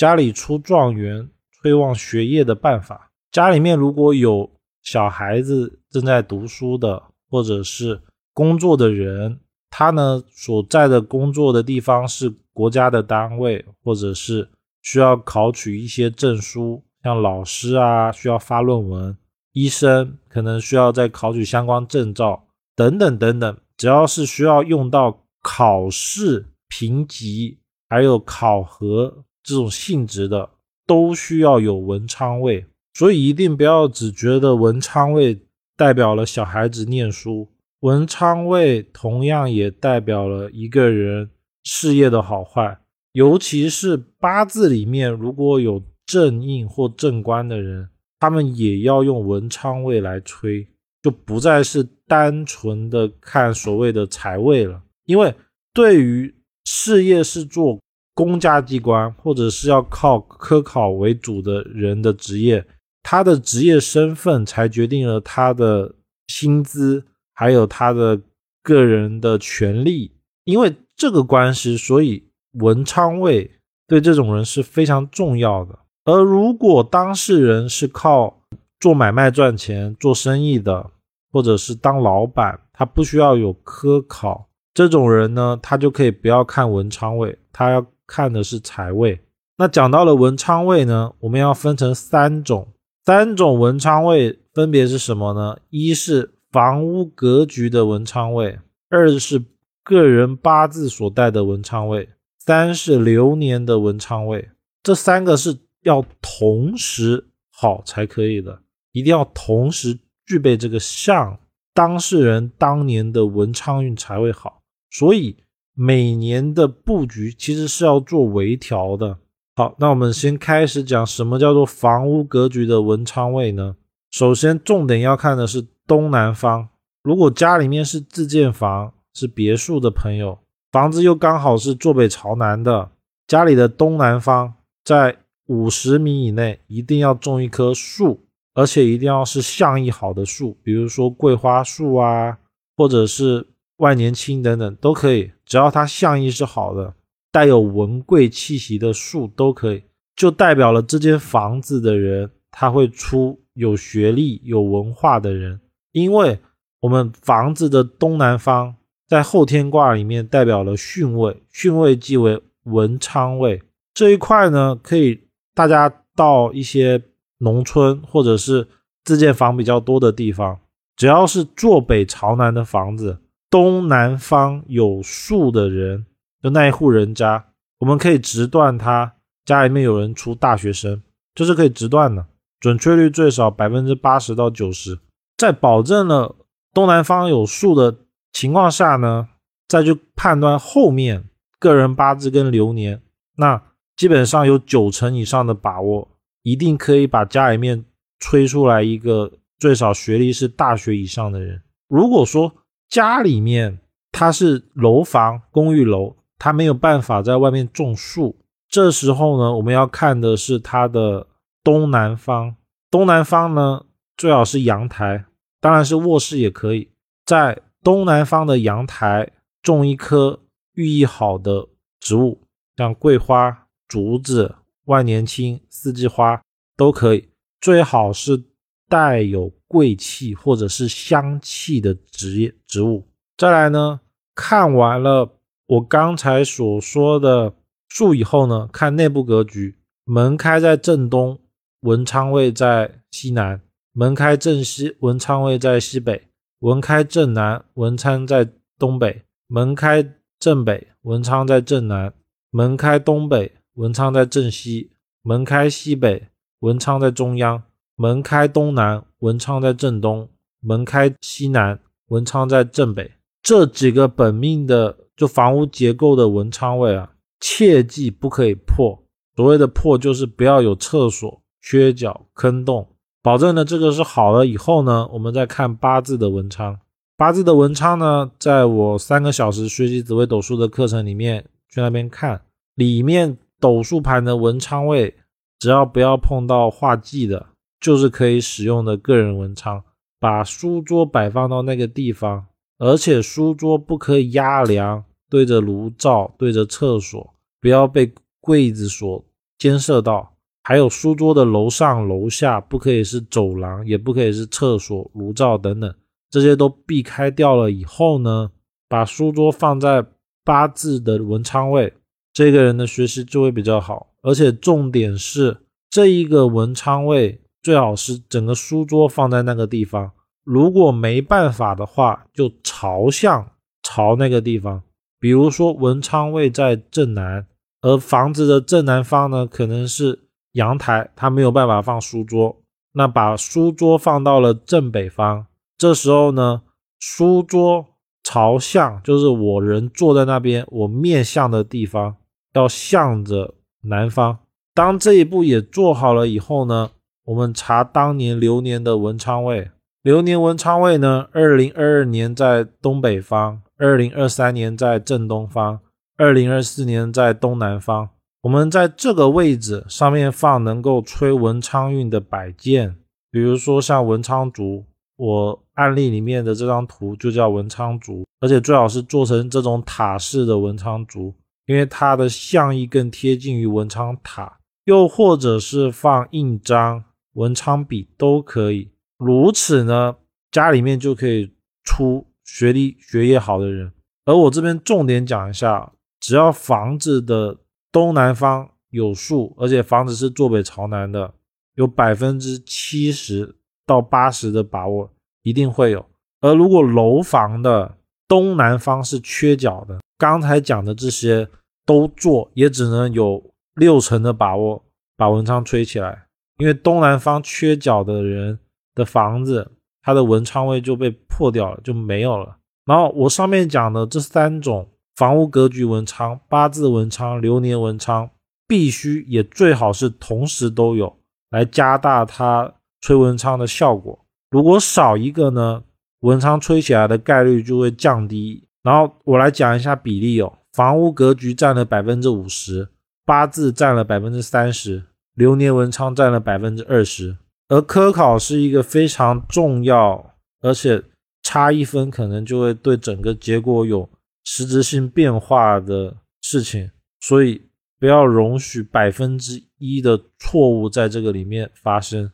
家里出状元、催旺学业的办法。家里面如果有小孩子正在读书的，或者是工作的人，他呢所在的工作的地方是国家的单位，或者是需要考取一些证书，像老师啊需要发论文，医生可能需要再考取相关证照等等等等，只要是需要用到考试、评级还有考核这种性质的，都需要有文昌位。所以一定不要只觉得文昌位代表了小孩子念书，文昌位同样也代表了一个人事业的好坏。尤其是八字里面如果有正印或正官的人，他们也要用文昌位来吹，就不再是单纯的看所谓的财位了。因为对于事业是做公家机关或者是要靠科考为主的人的职业。他的职业身份才决定了他的薪资，还有他的个人的权利。因为这个关系，所以文昌位对这种人是非常重要的。而如果当事人是靠做买卖赚钱、做生意的，或者是当老板，他不需要有科考，这种人呢，他就可以不要看文昌位，他要看的是财位。那讲到了文昌位呢，我们要分成三种。三种文昌位分别是什么呢？一是房屋格局的文昌位，二是个人八字所带的文昌位，三是流年的文昌位。这三个是要同时好才可以的，一定要同时具备这个相，当事人当年的文昌运才会好。所以每年的布局其实是要做微调的。好，那我们先开始讲什么叫做房屋格局的文昌位呢？首先，重点要看的是东南方。如果家里面是自建房、是别墅的朋友，房子又刚好是坐北朝南的，家里的东南方在五十米以内，一定要种一棵树，而且一定要是象意好的树，比如说桂花树啊，或者是万年青等等都可以，只要它象意是好的。带有文贵气息的树都可以，就代表了这间房子的人他会出有学历、有文化的人。因为我们房子的东南方在后天卦里面代表了巽位，巽位即为文昌位。这一块呢，可以大家到一些农村或者是自建房比较多的地方，只要是坐北朝南的房子，东南方有树的人。就那一户人家，我们可以直断他家里面有人出大学生，这是可以直断的，准确率最少百分之八十到九十。在保证了东南方有数的情况下呢，再去判断后面个人八字跟流年，那基本上有九成以上的把握，一定可以把家里面吹出来一个最少学历是大学以上的人。如果说家里面它是楼房、公寓楼，它没有办法在外面种树，这时候呢，我们要看的是它的东南方。东南方呢，最好是阳台，当然是卧室也可以。在东南方的阳台种一棵寓意好的植物，像桂花、竹子、万年青、四季花都可以。最好是带有贵气或者是香气的植植物。再来呢，看完了。我刚才所说的树以后呢，看内部格局，门开在正东，文昌位在西南；门开正西，文昌位在西北；门开正南，文昌在东北；门开正北，文昌在正南；门开东北，文昌在正西；门开西北，文昌在中央；门开东南，文昌在正东；门开西南，文昌在正北。这几个本命的。就房屋结构的文昌位啊，切记不可以破。所谓的破，就是不要有厕所、缺角、坑洞，保证呢这个是好了以后呢，我们再看八字的文昌。八字的文昌呢，在我三个小时学习紫微斗数的课程里面去那边看，里面斗数盘的文昌位，只要不要碰到画忌的，就是可以使用的个人文昌。把书桌摆放到那个地方，而且书桌不可以压梁。对着炉灶，对着厕所，不要被柜子所监射到，还有书桌的楼上楼下不可以是走廊，也不可以是厕所、炉灶等等，这些都避开掉了以后呢，把书桌放在八字的文昌位，这个人的学习就会比较好。而且重点是，这一个文昌位最好是整个书桌放在那个地方。如果没办法的话，就朝向朝那个地方。比如说文昌位在正南，而房子的正南方呢，可能是阳台，它没有办法放书桌，那把书桌放到了正北方。这时候呢，书桌朝向就是我人坐在那边，我面向的地方要向着南方。当这一步也做好了以后呢，我们查当年流年的文昌位。流年文昌位呢，二零二二年在东北方，二零二三年在正东方，二零二四年在东南方。我们在这个位置上面放能够催文昌运的摆件，比如说像文昌竹，我案例里面的这张图就叫文昌竹，而且最好是做成这种塔式的文昌竹，因为它的象意更贴近于文昌塔。又或者是放印章、文昌笔都可以。如此呢，家里面就可以出学历、学业好的人。而我这边重点讲一下，只要房子的东南方有树，而且房子是坐北朝南的，有百分之七十到八十的把握一定会有。而如果楼房的东南方是缺角的，刚才讲的这些都做，也只能有六成的把握把文昌吹起来，因为东南方缺角的人。的房子，它的文昌位就被破掉了，就没有了。然后我上面讲的这三种房屋格局文昌、八字文昌、流年文昌，必须也最好是同时都有，来加大它吹文昌的效果。如果少一个呢，文昌吹起来的概率就会降低。然后我来讲一下比例哦，房屋格局占了百分之五十，八字占了百分之三十，流年文昌占了百分之二十。而科考是一个非常重要，而且差一分可能就会对整个结果有实质性变化的事情，所以不要容许百分之一的错误在这个里面发生。